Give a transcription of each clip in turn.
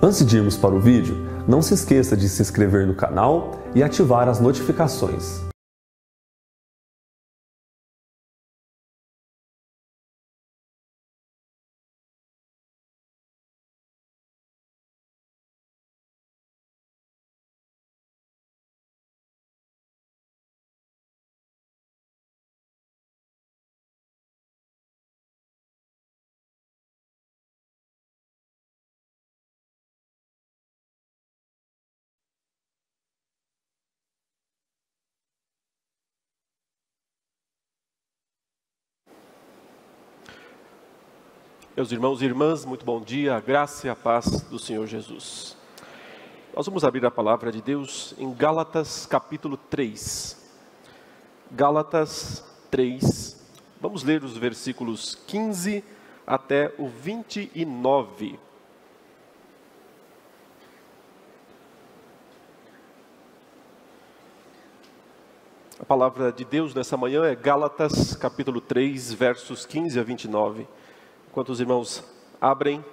Antes de irmos para o vídeo, não se esqueça de se inscrever no canal e ativar as notificações. Meus irmãos e irmãs, muito bom dia, a graça e a paz do Senhor Jesus. Nós vamos abrir a palavra de Deus em Gálatas capítulo 3. Gálatas 3, vamos ler os versículos 15 até o 29. A palavra de Deus nessa manhã é Gálatas capítulo 3, versos 15 a 29. Enquanto os irmãos abrem,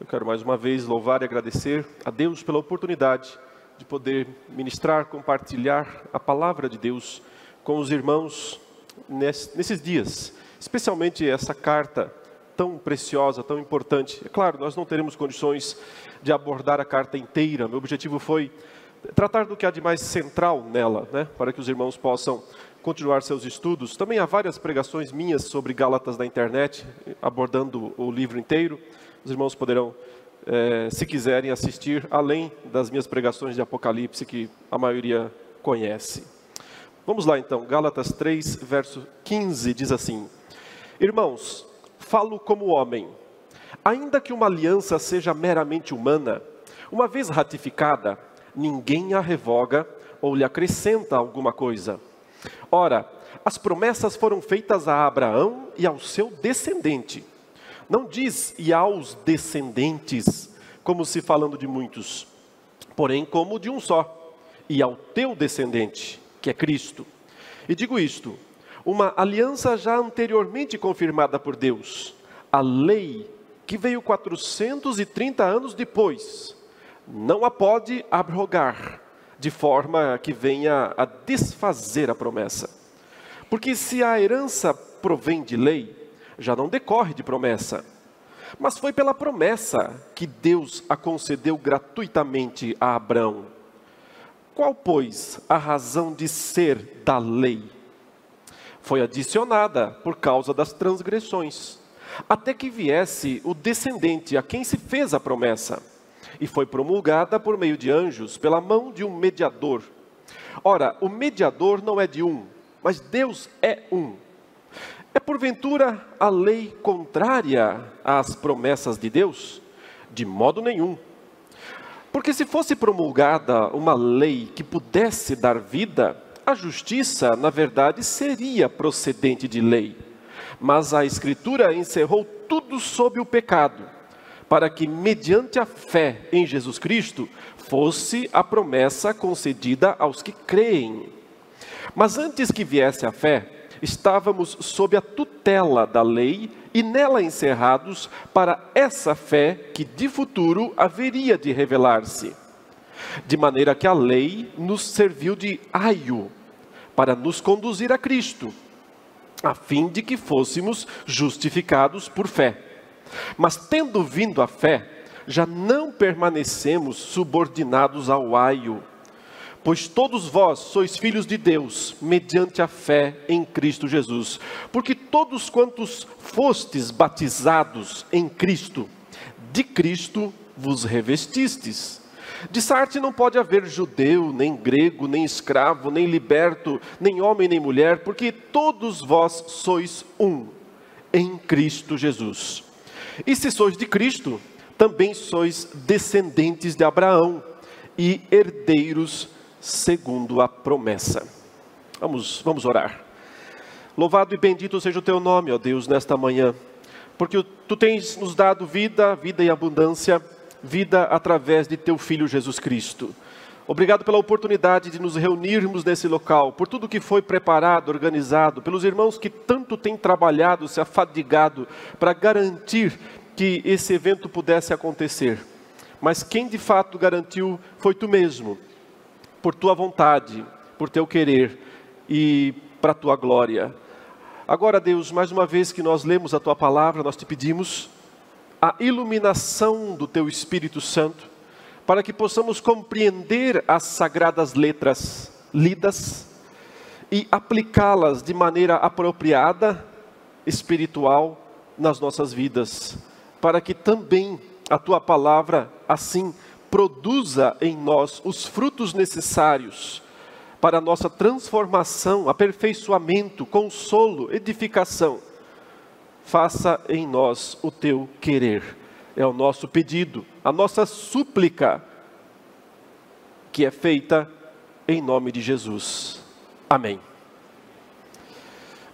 eu quero mais uma vez louvar e agradecer a Deus pela oportunidade de poder ministrar, compartilhar a palavra de Deus com os irmãos nesses dias, especialmente essa carta tão preciosa, tão importante. É claro, nós não teremos condições de abordar a carta inteira. Meu objetivo foi tratar do que há de mais central nela, né, para que os irmãos possam continuar seus estudos. Também há várias pregações minhas sobre Gálatas na internet, abordando o livro inteiro. Os irmãos poderão, é, se quiserem, assistir, além das minhas pregações de Apocalipse, que a maioria conhece. Vamos lá então, Gálatas 3, verso 15 diz assim: Irmãos, falo como homem, ainda que uma aliança seja meramente humana, uma vez ratificada, ninguém a revoga ou lhe acrescenta alguma coisa Ora, as promessas foram feitas a Abraão e ao seu descendente. Não diz e aos descendentes, como se falando de muitos, porém como de um só, e ao teu descendente, que é Cristo. E digo isto: uma aliança já anteriormente confirmada por Deus, a lei que veio 430 anos depois, não a pode abrogar de forma que venha a desfazer a promessa. Porque se a herança provém de lei, já não decorre de promessa. Mas foi pela promessa que Deus a concedeu gratuitamente a Abraão. Qual, pois, a razão de ser da lei? Foi adicionada por causa das transgressões, até que viesse o descendente a quem se fez a promessa e foi promulgada por meio de anjos, pela mão de um mediador. Ora, o mediador não é de um, mas Deus é um. É porventura a lei contrária às promessas de Deus? De modo nenhum. Porque se fosse promulgada uma lei que pudesse dar vida, a justiça, na verdade, seria procedente de lei. Mas a Escritura encerrou tudo sob o pecado para que, mediante a fé em Jesus Cristo, fosse a promessa concedida aos que creem. Mas antes que viesse a fé, estávamos sob a tutela da lei e nela encerrados para essa fé que de futuro haveria de revelar-se. De maneira que a lei nos serviu de aio para nos conduzir a Cristo, a fim de que fôssemos justificados por fé. Mas tendo vindo a fé, já não permanecemos subordinados ao aio, pois todos vós sois filhos de Deus, mediante a fé em Cristo Jesus. Porque todos quantos fostes batizados em Cristo, de Cristo vos revestistes. De Sarte não pode haver judeu, nem grego, nem escravo, nem liberto, nem homem, nem mulher, porque todos vós sois um em Cristo Jesus. E se sois de Cristo, também sois descendentes de Abraão e herdeiros segundo a promessa. Vamos, vamos orar. Louvado e bendito seja o teu nome, ó Deus, nesta manhã, porque tu tens nos dado vida, vida e abundância, vida através de teu filho Jesus Cristo. Obrigado pela oportunidade de nos reunirmos nesse local, por tudo que foi preparado, organizado, pelos irmãos que tanto têm trabalhado, se afadigado para garantir que esse evento pudesse acontecer. mas quem de fato garantiu foi tu mesmo, por tua vontade, por teu querer e para tua glória. Agora, Deus, mais uma vez que nós lemos a tua palavra, nós te pedimos a iluminação do teu Espírito Santo, para que possamos compreender as sagradas letras lidas e aplicá-las de maneira apropriada, espiritual, nas nossas vidas, para que também a tua palavra assim produza em nós os frutos necessários para a nossa transformação, aperfeiçoamento, consolo, edificação. Faça em nós o teu querer. É o nosso pedido, a nossa súplica, que é feita em nome de Jesus. Amém.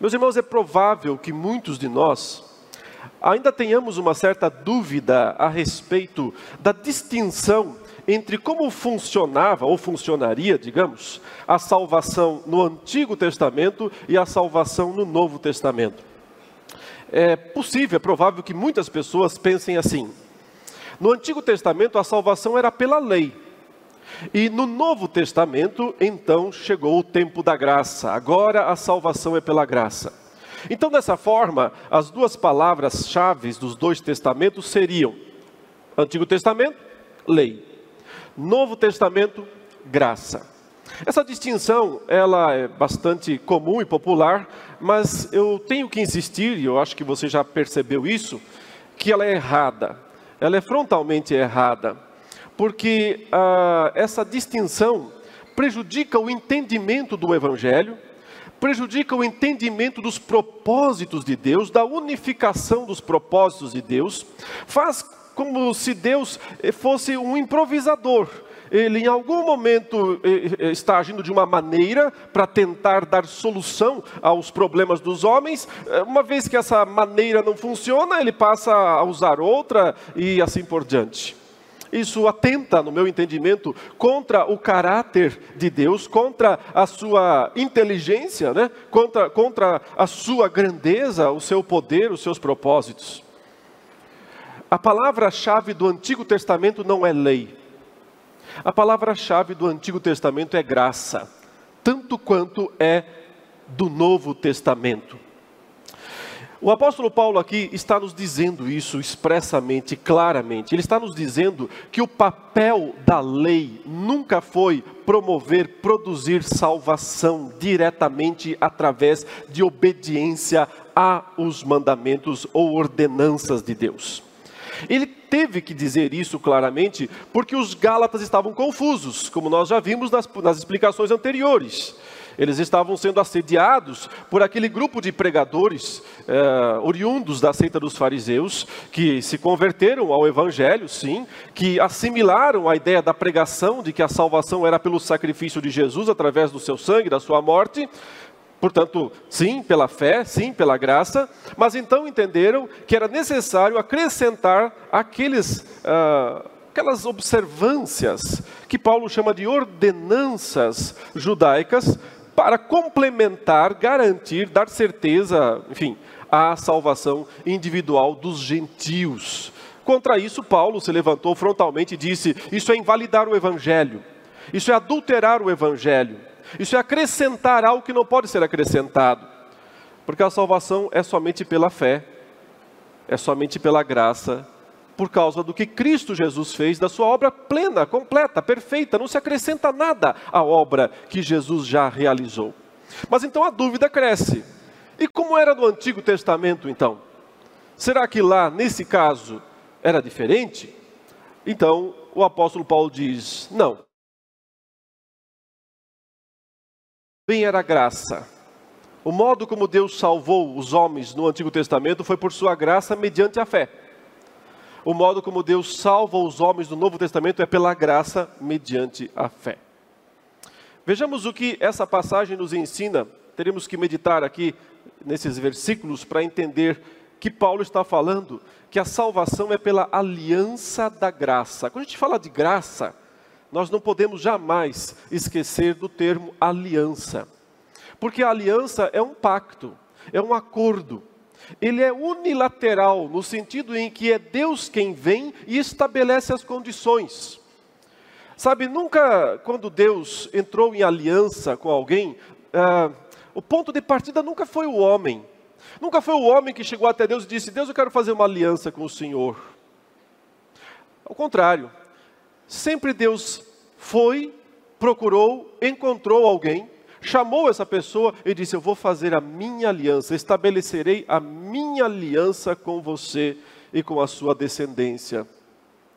Meus irmãos, é provável que muitos de nós ainda tenhamos uma certa dúvida a respeito da distinção entre como funcionava ou funcionaria, digamos, a salvação no Antigo Testamento e a salvação no Novo Testamento. É possível, é provável que muitas pessoas pensem assim. No Antigo Testamento a salvação era pela lei. E no Novo Testamento, então, chegou o tempo da graça. Agora a salvação é pela graça. Então, dessa forma, as duas palavras-chave dos dois testamentos seriam: Antigo Testamento, lei. Novo Testamento, graça. Essa distinção, ela é bastante comum e popular, mas eu tenho que insistir, e eu acho que você já percebeu isso, que ela é errada. Ela é frontalmente errada, porque ah, essa distinção prejudica o entendimento do Evangelho, prejudica o entendimento dos propósitos de Deus, da unificação dos propósitos de Deus, faz como se Deus eh, fosse um improvisador. Ele em algum momento eh, eh, está agindo de uma maneira para tentar dar solução aos problemas dos homens. Uma vez que essa maneira não funciona, ele passa a usar outra e assim por diante. Isso atenta, no meu entendimento, contra o caráter de Deus, contra a sua inteligência, né? contra, contra a sua grandeza, o seu poder, os seus propósitos. A palavra-chave do Antigo Testamento não é lei. A palavra-chave do Antigo Testamento é graça, tanto quanto é do Novo Testamento. O apóstolo Paulo aqui está nos dizendo isso expressamente, claramente. Ele está nos dizendo que o papel da lei nunca foi promover, produzir salvação diretamente através de obediência aos mandamentos ou ordenanças de Deus. Ele teve que dizer isso claramente porque os Gálatas estavam confusos, como nós já vimos nas, nas explicações anteriores. Eles estavam sendo assediados por aquele grupo de pregadores eh, oriundos da seita dos fariseus, que se converteram ao Evangelho, sim, que assimilaram a ideia da pregação de que a salvação era pelo sacrifício de Jesus através do seu sangue, da sua morte, Portanto, sim, pela fé, sim, pela graça, mas então entenderam que era necessário acrescentar aqueles, uh, aquelas observâncias que Paulo chama de ordenanças judaicas para complementar, garantir, dar certeza, enfim, à salvação individual dos gentios. Contra isso, Paulo se levantou frontalmente e disse: Isso é invalidar o evangelho, isso é adulterar o evangelho. Isso é acrescentar algo que não pode ser acrescentado. Porque a salvação é somente pela fé, é somente pela graça, por causa do que Cristo Jesus fez, da sua obra plena, completa, perfeita, não se acrescenta nada à obra que Jesus já realizou. Mas então a dúvida cresce. E como era no Antigo Testamento então? Será que lá, nesse caso, era diferente? Então o apóstolo Paulo diz: não. Bem era graça. O modo como Deus salvou os homens no Antigo Testamento foi por sua graça mediante a fé. O modo como Deus salva os homens no Novo Testamento é pela graça mediante a fé. Vejamos o que essa passagem nos ensina. Teremos que meditar aqui nesses versículos para entender que Paulo está falando que a salvação é pela aliança da graça. Quando a gente fala de graça, nós não podemos jamais esquecer do termo aliança. Porque a aliança é um pacto, é um acordo. ele é unilateral, no sentido em que é Deus quem vem e estabelece as condições. Sabe, nunca, quando Deus entrou em aliança com alguém, ah, o ponto de partida nunca foi o homem. Nunca foi o homem que chegou até Deus e disse: Deus, eu quero fazer uma aliança com o Senhor. Ao contrário, sempre Deus foi, procurou, encontrou alguém, chamou essa pessoa e disse: Eu vou fazer a minha aliança, estabelecerei a minha aliança com você e com a sua descendência.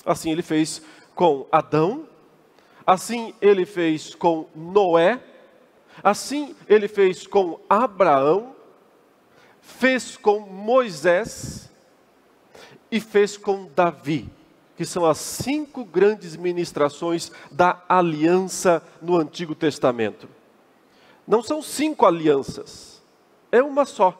Assim ele fez com Adão, assim ele fez com Noé, assim ele fez com Abraão, fez com Moisés e fez com Davi, que são as cinco grandes ministrações da aliança no Antigo Testamento. Não são cinco alianças, é uma só.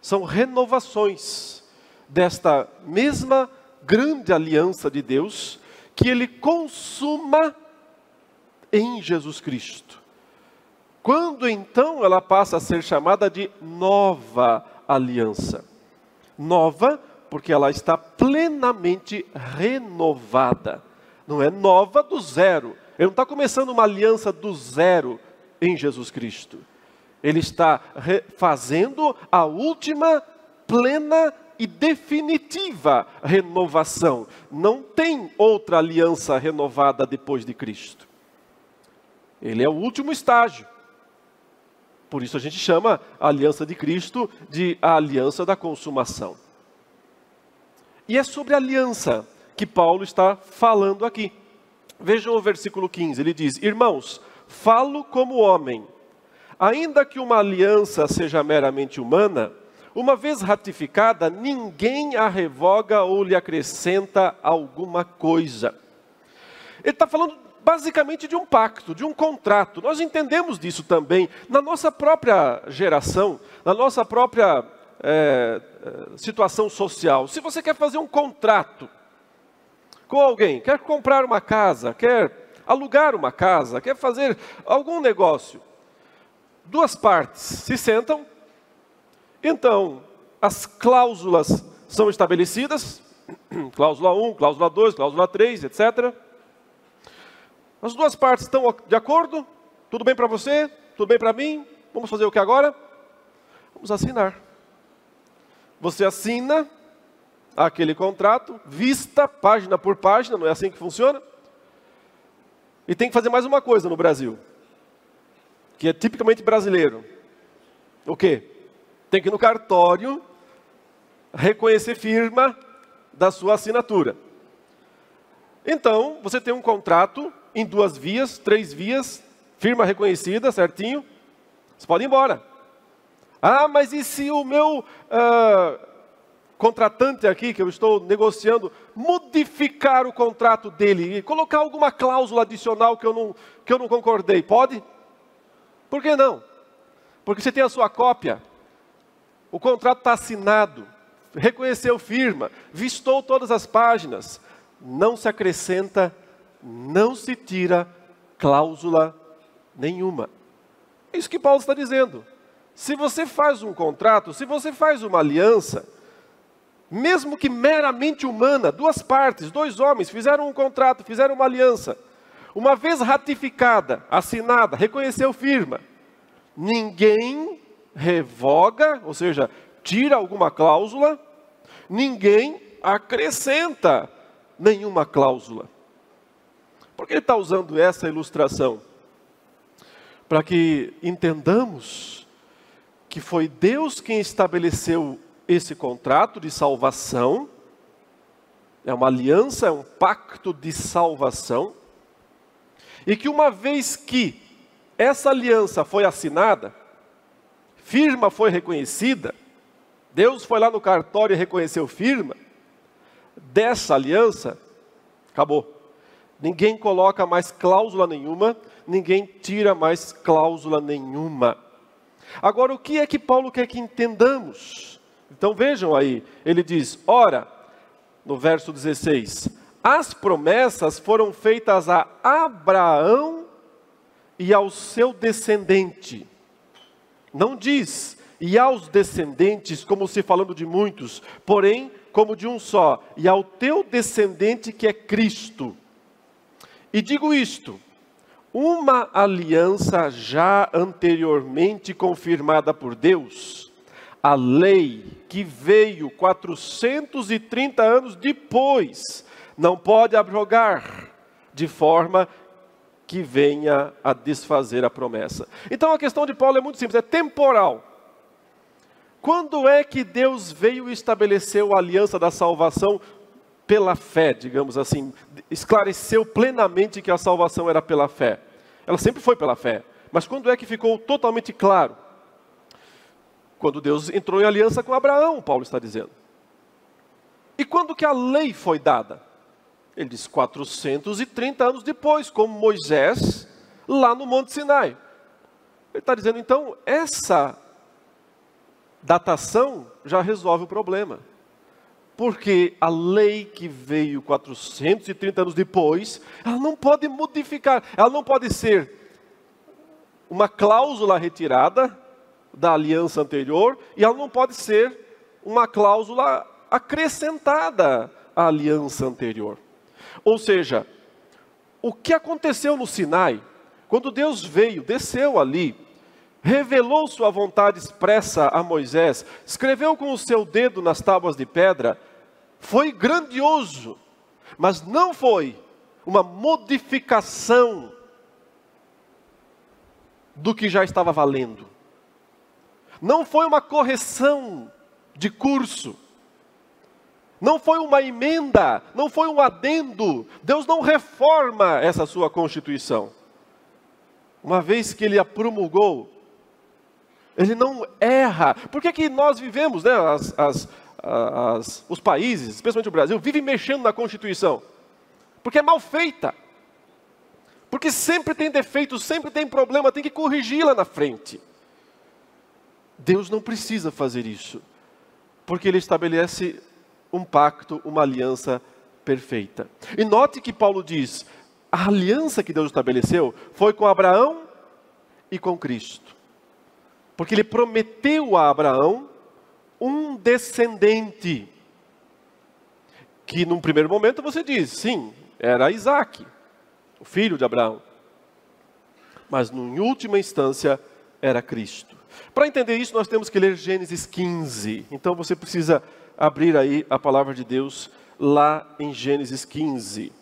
São renovações desta mesma grande aliança de Deus que ele consuma em Jesus Cristo. Quando então ela passa a ser chamada de nova aliança? Nova porque ela está plenamente renovada. Não é nova do zero. Ele não está começando uma aliança do zero em Jesus Cristo. Ele está fazendo a última, plena e definitiva renovação. Não tem outra aliança renovada depois de Cristo. Ele é o último estágio. Por isso a gente chama a aliança de Cristo de a aliança da consumação. E é sobre aliança que Paulo está falando aqui. Vejam o versículo 15, ele diz: Irmãos, Falo como homem. Ainda que uma aliança seja meramente humana, uma vez ratificada, ninguém a revoga ou lhe acrescenta alguma coisa. Ele está falando basicamente de um pacto, de um contrato. Nós entendemos disso também na nossa própria geração, na nossa própria é, situação social. Se você quer fazer um contrato com alguém, quer comprar uma casa, quer alugar uma casa, quer fazer algum negócio. Duas partes se sentam, então as cláusulas são estabelecidas, cláusula 1, cláusula 2, cláusula 3, etc. As duas partes estão de acordo? Tudo bem para você? Tudo bem para mim? Vamos fazer o que agora? Vamos assinar. Você assina aquele contrato, vista página por página, não é assim que funciona? E tem que fazer mais uma coisa no Brasil, que é tipicamente brasileiro. O quê? Tem que ir no cartório reconhecer firma da sua assinatura. Então, você tem um contrato em duas vias, três vias, firma reconhecida, certinho. Você pode ir embora. Ah, mas e se o meu uh, contratante aqui, que eu estou negociando, modificar o contrato dele e colocar alguma cláusula adicional que eu não, que eu não concordei. Pode? Por que não? Porque você tem a sua cópia, o contrato está assinado, reconheceu firma, vistou todas as páginas, não se acrescenta, não se tira cláusula nenhuma. É isso que Paulo está dizendo. Se você faz um contrato, se você faz uma aliança, mesmo que meramente humana, duas partes, dois homens fizeram um contrato, fizeram uma aliança. Uma vez ratificada, assinada, reconheceu firma, ninguém revoga, ou seja, tira alguma cláusula, ninguém acrescenta nenhuma cláusula. Por que ele está usando essa ilustração? Para que entendamos que foi Deus quem estabeleceu esse contrato de salvação, é uma aliança, é um pacto de salvação, e que uma vez que essa aliança foi assinada, firma foi reconhecida, Deus foi lá no cartório e reconheceu firma, dessa aliança, acabou. Ninguém coloca mais cláusula nenhuma, ninguém tira mais cláusula nenhuma. Agora, o que é que Paulo quer que entendamos? Então vejam aí, ele diz: ora, no verso 16, as promessas foram feitas a Abraão e ao seu descendente. Não diz, e aos descendentes, como se falando de muitos, porém como de um só, e ao teu descendente que é Cristo. E digo isto: uma aliança já anteriormente confirmada por Deus, a lei que veio 430 anos depois, não pode abrogar, de forma que venha a desfazer a promessa. Então a questão de Paulo é muito simples, é temporal. Quando é que Deus veio e estabeleceu a aliança da salvação pela fé, digamos assim, esclareceu plenamente que a salvação era pela fé? Ela sempre foi pela fé, mas quando é que ficou totalmente claro? Quando Deus entrou em aliança com Abraão, Paulo está dizendo. E quando que a lei foi dada? Ele diz 430 anos depois, como Moisés, lá no Monte Sinai. Ele está dizendo, então, essa datação já resolve o problema. Porque a lei que veio 430 anos depois, ela não pode modificar, ela não pode ser uma cláusula retirada da aliança anterior, e ela não pode ser uma cláusula acrescentada à aliança anterior. Ou seja, o que aconteceu no Sinai, quando Deus veio, desceu ali, revelou sua vontade expressa a Moisés, escreveu com o seu dedo nas tábuas de pedra, foi grandioso, mas não foi uma modificação do que já estava valendo. Não foi uma correção de curso. Não foi uma emenda, não foi um adendo. Deus não reforma essa sua constituição. Uma vez que ele a promulgou, ele não erra. Por que, que nós vivemos, né, as, as, as, os países, especialmente o Brasil, vivem mexendo na Constituição? Porque é mal feita. Porque sempre tem defeito, sempre tem problema, tem que corrigi lá na frente. Deus não precisa fazer isso, porque Ele estabelece um pacto, uma aliança perfeita. E note que Paulo diz: a aliança que Deus estabeleceu foi com Abraão e com Cristo. Porque ele prometeu a Abraão um descendente. Que num primeiro momento você diz, sim, era Isaac, o filho de Abraão. Mas em última instância era Cristo. Para entender isso, nós temos que ler Gênesis 15. Então você precisa abrir aí a palavra de Deus lá em Gênesis 15.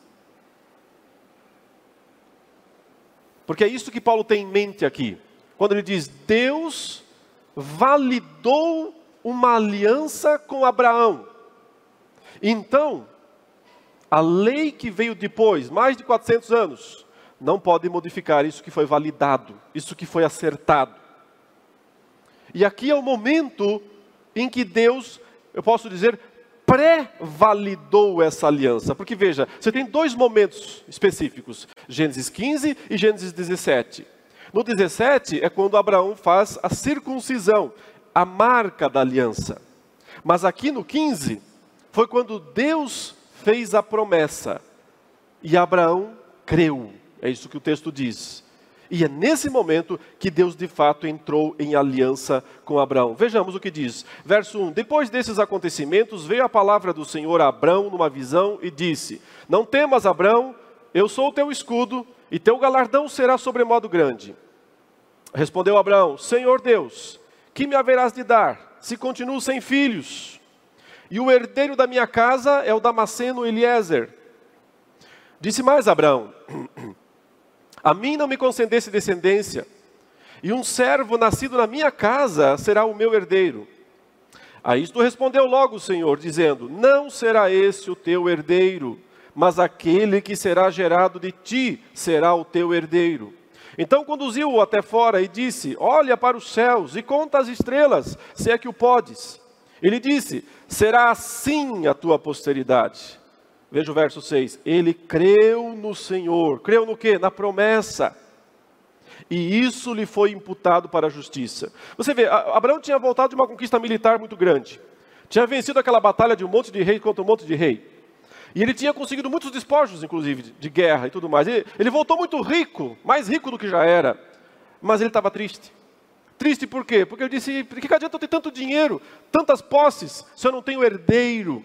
Porque é isso que Paulo tem em mente aqui quando ele diz: Deus validou uma aliança com Abraão. Então, a lei que veio depois, mais de 400 anos, não pode modificar isso que foi validado, isso que foi acertado. E aqui é o momento em que Deus, eu posso dizer, pré-validou essa aliança. Porque veja, você tem dois momentos específicos: Gênesis 15 e Gênesis 17. No 17 é quando Abraão faz a circuncisão, a marca da aliança. Mas aqui no 15 foi quando Deus fez a promessa e Abraão creu. É isso que o texto diz. E é nesse momento que Deus de fato entrou em aliança com Abraão. Vejamos o que diz. Verso 1: Depois desses acontecimentos, veio a palavra do Senhor a Abraão numa visão e disse: Não temas, Abraão, eu sou o teu escudo e teu galardão será sobremodo grande. Respondeu Abraão: Senhor Deus, que me haverás de dar, se continuo sem filhos? E o herdeiro da minha casa é o Damasceno Eliezer. Disse mais Abraão: A mim não me concedesse descendência, e um servo nascido na minha casa será o meu herdeiro. A isto respondeu logo o Senhor, dizendo: Não será esse o teu herdeiro mas aquele que será gerado de ti será o teu herdeiro. Então conduziu-o até fora e disse: Olha para os céus e conta as estrelas, se é que o podes. Ele disse: Será assim a tua posteridade. Veja o verso 6. Ele creu no Senhor. Creu no que? Na promessa. E isso lhe foi imputado para a justiça. Você vê, Abraão tinha voltado de uma conquista militar muito grande. Tinha vencido aquela batalha de um monte de rei contra um monte de rei. E ele tinha conseguido muitos despojos, inclusive, de, de guerra e tudo mais. Ele, ele voltou muito rico, mais rico do que já era. Mas ele estava triste. Triste por quê? Porque ele disse: por que adianta eu ter tanto dinheiro, tantas posses, se eu não tenho herdeiro?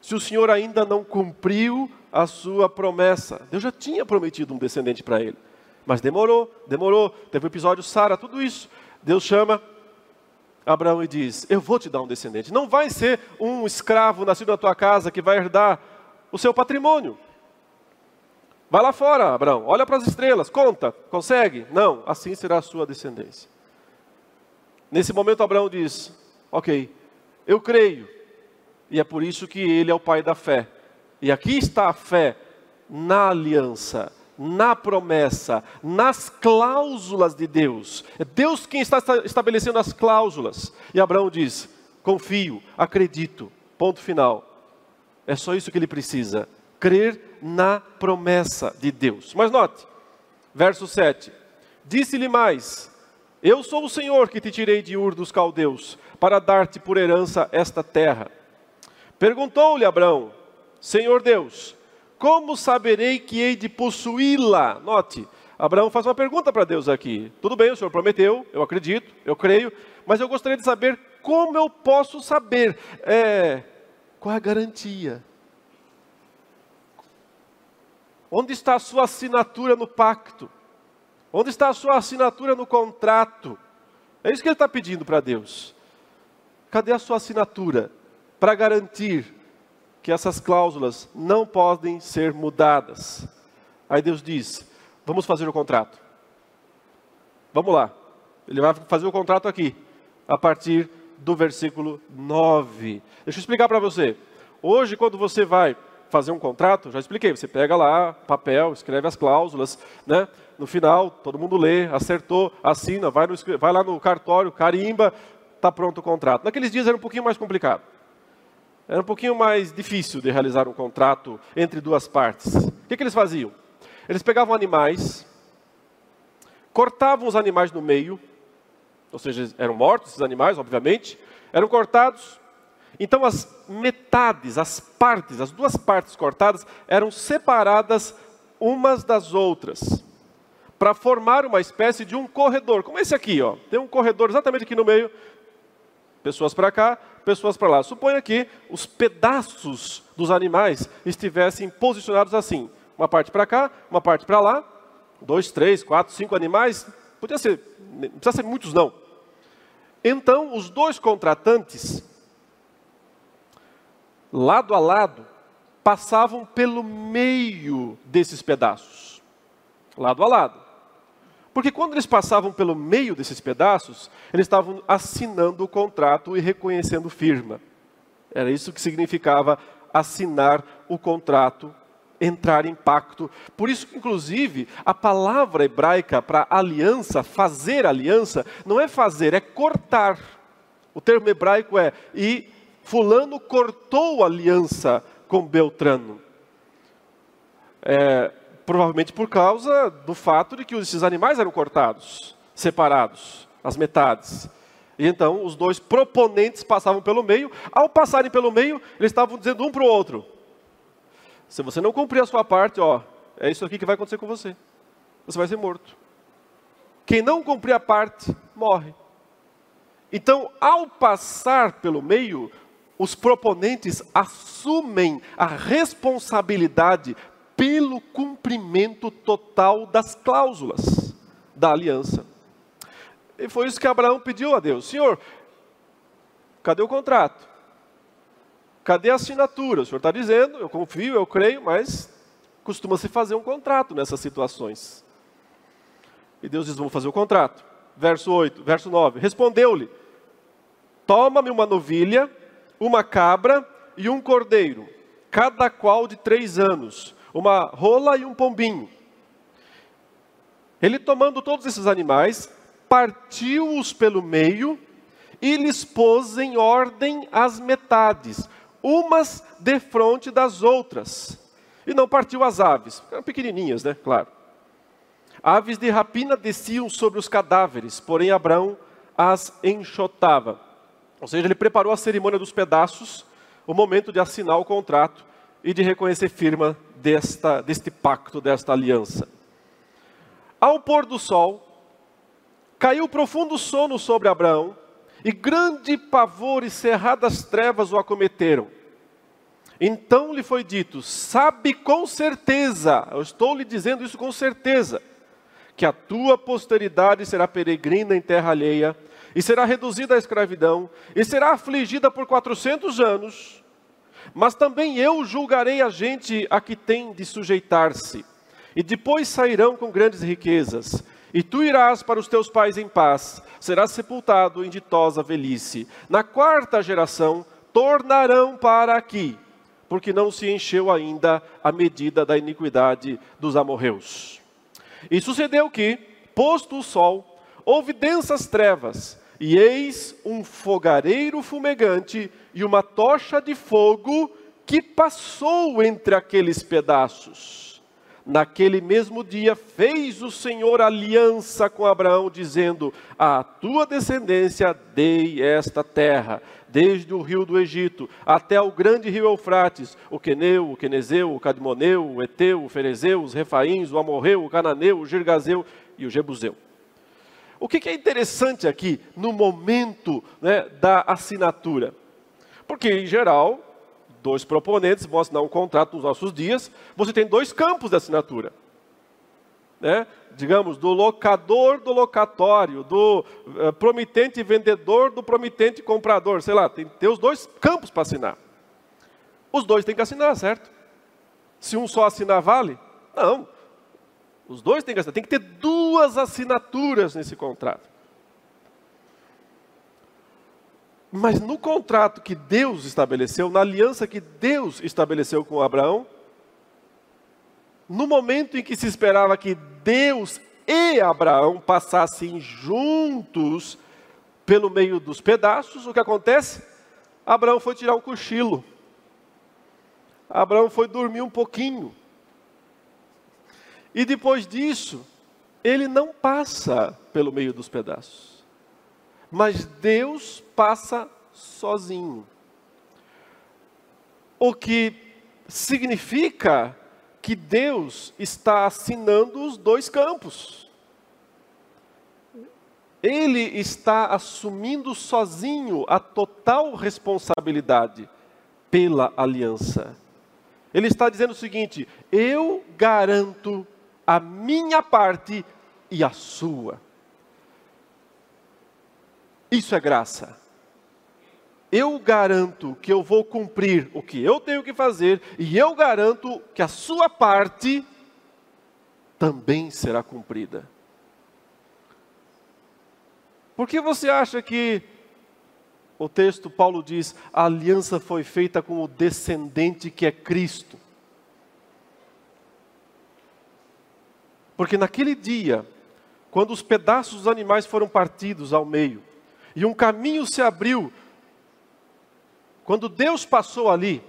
Se o Senhor ainda não cumpriu a sua promessa. Deus já tinha prometido um descendente para ele. Mas demorou, demorou. Teve o episódio Sara, tudo isso. Deus chama Abraão e diz: Eu vou te dar um descendente. Não vai ser um escravo nascido na tua casa que vai herdar o seu patrimônio. Vai lá fora, Abraão, olha para as estrelas, conta, consegue? Não, assim será a sua descendência. Nesse momento, Abraão diz: Ok, eu creio, e é por isso que ele é o pai da fé. E aqui está a fé na aliança, na promessa, nas cláusulas de Deus. É Deus quem está estabelecendo as cláusulas. E Abraão diz: confio, acredito. Ponto final. É só isso que ele precisa: crer na promessa de Deus. Mas note, verso 7: Disse-lhe mais: Eu sou o Senhor que te tirei de Ur dos caldeus, para dar-te por herança esta terra. Perguntou-lhe Abraão: Senhor Deus, como saberei que hei de possuí-la? Note, Abraão faz uma pergunta para Deus aqui. Tudo bem, o Senhor prometeu, eu acredito, eu creio, mas eu gostaria de saber como eu posso saber. É, qual é a garantia? Onde está a sua assinatura no pacto? Onde está a sua assinatura no contrato? É isso que ele está pedindo para Deus. Cadê a sua assinatura para garantir que essas cláusulas não podem ser mudadas. Aí Deus diz: vamos fazer o contrato. Vamos lá. Ele vai fazer o contrato aqui, a partir do versículo 9. Deixa eu explicar para você. Hoje, quando você vai fazer um contrato, já expliquei, você pega lá papel, escreve as cláusulas, né? No final, todo mundo lê, acertou, assina, vai, no, vai lá no cartório, carimba, está pronto o contrato. Naqueles dias era um pouquinho mais complicado. Era um pouquinho mais difícil de realizar um contrato entre duas partes. O que, que eles faziam? Eles pegavam animais, cortavam os animais no meio, ou seja, eram mortos esses animais, obviamente, eram cortados. Então as metades, as partes, as duas partes cortadas eram separadas umas das outras para formar uma espécie de um corredor, como esse aqui, ó. Tem um corredor exatamente aqui no meio, pessoas para cá, pessoas para lá. Suponha que os pedaços dos animais estivessem posicionados assim: uma parte para cá, uma parte para lá, dois, três, quatro, cinco animais, podia ser, não precisa ser muitos não. Então, os dois contratantes, lado a lado, passavam pelo meio desses pedaços, lado a lado. Porque quando eles passavam pelo meio desses pedaços, eles estavam assinando o contrato e reconhecendo firma. Era isso que significava assinar o contrato, entrar em pacto. Por isso, inclusive, a palavra hebraica para aliança, fazer aliança, não é fazer, é cortar. O termo hebraico é e fulano cortou aliança com Beltrano. É, provavelmente por causa do fato de que esses animais eram cortados, separados, as metades. E então os dois proponentes passavam pelo meio. Ao passarem pelo meio, eles estavam dizendo um para o outro: se você não cumprir a sua parte, ó, é isso aqui que vai acontecer com você. Você vai ser morto. Quem não cumprir a parte, morre. Então, ao passar pelo meio, os proponentes assumem a responsabilidade pelo cumprimento total das cláusulas da aliança. E foi isso que Abraão pediu a Deus: Senhor, cadê o contrato? Cadê a assinatura? O senhor está dizendo, eu confio, eu creio, mas costuma-se fazer um contrato nessas situações. E Deus diz: Vamos fazer o contrato. Verso 8, verso 9: Respondeu-lhe: Toma-me uma novilha, uma cabra e um cordeiro, cada qual de três anos uma rola e um pombinho. Ele tomando todos esses animais, partiu-os pelo meio e lhes pôs em ordem as metades, umas defronte das outras. E não partiu as aves, eram pequenininhas, né? Claro. Aves de rapina desciam sobre os cadáveres, porém Abraão as enxotava. Ou seja, ele preparou a cerimônia dos pedaços, o momento de assinar o contrato e de reconhecer firma desta, deste pacto, desta aliança. Ao pôr do sol, Caiu profundo sono sobre Abraão, e grande pavor e cerradas trevas o acometeram. Então lhe foi dito: Sabe com certeza, eu estou lhe dizendo isso com certeza, que a tua posteridade será peregrina em terra alheia, e será reduzida à escravidão, e será afligida por quatrocentos anos. Mas também eu julgarei a gente a que tem de sujeitar-se, e depois sairão com grandes riquezas. E tu irás para os teus pais em paz, serás sepultado em ditosa velhice. Na quarta geração tornarão para aqui, porque não se encheu ainda a medida da iniquidade dos amorreus. E sucedeu que, posto o sol, houve densas trevas, e eis um fogareiro fumegante e uma tocha de fogo que passou entre aqueles pedaços. Naquele mesmo dia fez o Senhor aliança com Abraão, dizendo: A tua descendência dei esta terra, desde o rio do Egito até o grande rio Eufrates, o Queneu, o Quenezeu, o Cadmoneu, o Eteu, o Ferezeu, os Refaíns, o Amorreu, o Cananeu, o Girgazeu e o Jebuseu. O que é interessante aqui no momento né, da assinatura? Porque, em geral, dois proponentes vão assinar um contrato nos nossos dias, você tem dois campos de assinatura. Né? Digamos, do locador do locatório, do uh, promitente vendedor do promitente comprador, sei lá, tem, tem os dois campos para assinar. Os dois têm que assinar, certo? Se um só assinar, vale? Não. Os dois têm que assinar. Tem que ter duas assinaturas nesse contrato. Mas no contrato que Deus estabeleceu, na aliança que Deus estabeleceu com Abraão, no momento em que se esperava que Deus e Abraão passassem juntos pelo meio dos pedaços, o que acontece? Abraão foi tirar um cochilo. Abraão foi dormir um pouquinho. E depois disso, ele não passa pelo meio dos pedaços mas Deus passa sozinho. O que significa que Deus está assinando os dois campos. Ele está assumindo sozinho a total responsabilidade pela aliança. Ele está dizendo o seguinte: eu garanto a minha parte e a sua. Isso é graça. Eu garanto que eu vou cumprir o que eu tenho que fazer, e eu garanto que a sua parte também será cumprida. Por que você acha que o texto Paulo diz: a aliança foi feita com o descendente que é Cristo? Porque naquele dia, quando os pedaços dos animais foram partidos ao meio, e um caminho se abriu. Quando Deus passou ali,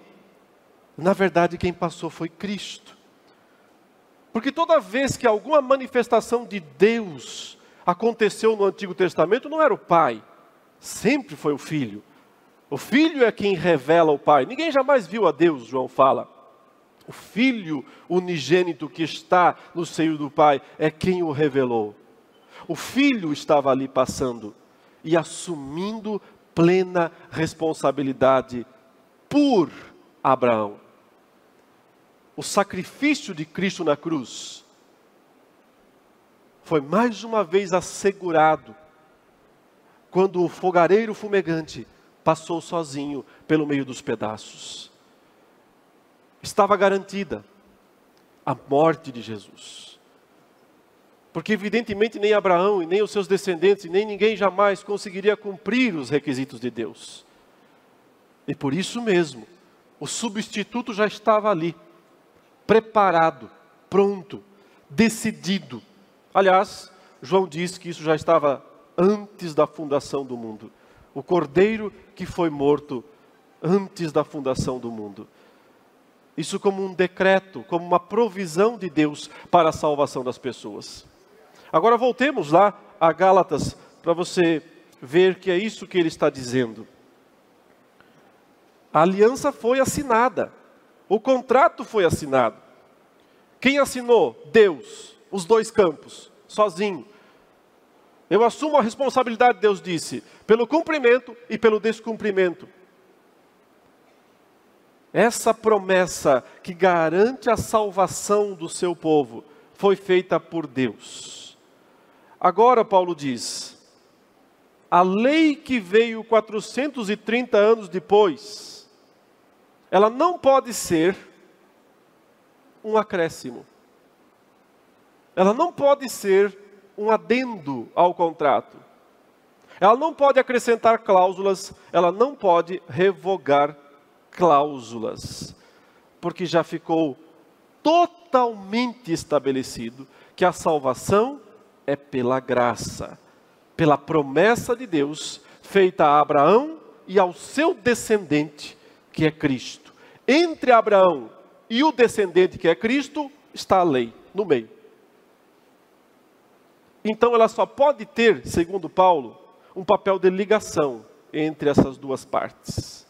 na verdade quem passou foi Cristo. Porque toda vez que alguma manifestação de Deus aconteceu no Antigo Testamento, não era o Pai, sempre foi o Filho. O Filho é quem revela o Pai. Ninguém jamais viu a Deus, João fala. O Filho unigênito que está no seio do Pai é quem o revelou. O Filho estava ali passando e assumindo plena responsabilidade por Abraão. O sacrifício de Cristo na cruz foi mais uma vez assegurado quando o fogareiro fumegante passou sozinho pelo meio dos pedaços. Estava garantida a morte de Jesus. Porque, evidentemente, nem Abraão, e nem os seus descendentes, e nem ninguém jamais conseguiria cumprir os requisitos de Deus. E por isso mesmo, o substituto já estava ali, preparado, pronto, decidido. Aliás, João diz que isso já estava antes da fundação do mundo. O cordeiro que foi morto antes da fundação do mundo. Isso como um decreto, como uma provisão de Deus para a salvação das pessoas. Agora voltemos lá a Gálatas para você ver que é isso que ele está dizendo. A aliança foi assinada, o contrato foi assinado. Quem assinou? Deus, os dois campos, sozinho. Eu assumo a responsabilidade, Deus disse, pelo cumprimento e pelo descumprimento. Essa promessa que garante a salvação do seu povo foi feita por Deus. Agora, Paulo diz: a lei que veio 430 anos depois, ela não pode ser um acréscimo. Ela não pode ser um adendo ao contrato. Ela não pode acrescentar cláusulas, ela não pode revogar cláusulas, porque já ficou totalmente estabelecido que a salvação é pela graça, pela promessa de Deus feita a Abraão e ao seu descendente, que é Cristo. Entre Abraão e o descendente, que é Cristo, está a lei no meio. Então ela só pode ter, segundo Paulo, um papel de ligação entre essas duas partes.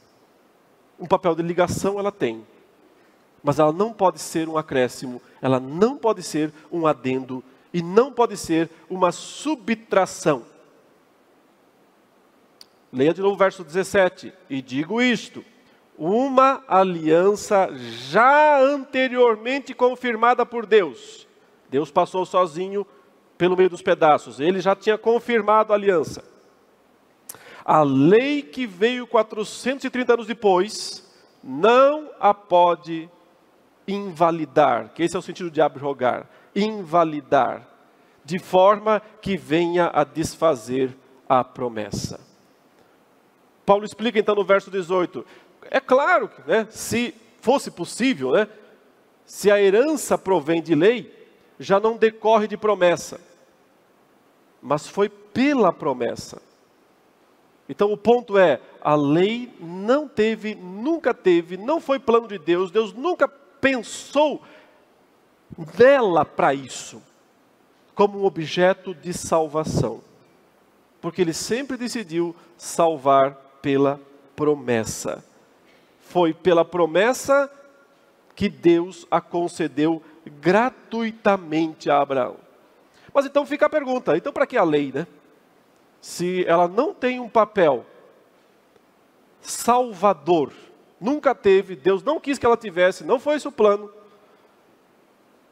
Um papel de ligação ela tem, mas ela não pode ser um acréscimo, ela não pode ser um adendo e não pode ser uma subtração. Leia de novo o verso 17. E digo isto: uma aliança já anteriormente confirmada por Deus. Deus passou sozinho pelo meio dos pedaços. Ele já tinha confirmado a aliança. A lei que veio 430 anos depois não a pode invalidar, que esse é o sentido de abrogar, invalidar, de forma que venha a desfazer a promessa. Paulo explica então no verso 18, é claro né, se fosse possível, né, se a herança provém de lei, já não decorre de promessa mas foi pela promessa. Então o ponto é: a lei não teve, nunca teve, não foi plano de Deus, Deus nunca pensou dela para isso, como um objeto de salvação, porque Ele sempre decidiu salvar pela promessa. Foi pela promessa que Deus a concedeu gratuitamente a Abraão. Mas então fica a pergunta: então para que a lei, né? Se ela não tem um papel salvador, nunca teve, Deus não quis que ela tivesse, não foi esse o plano.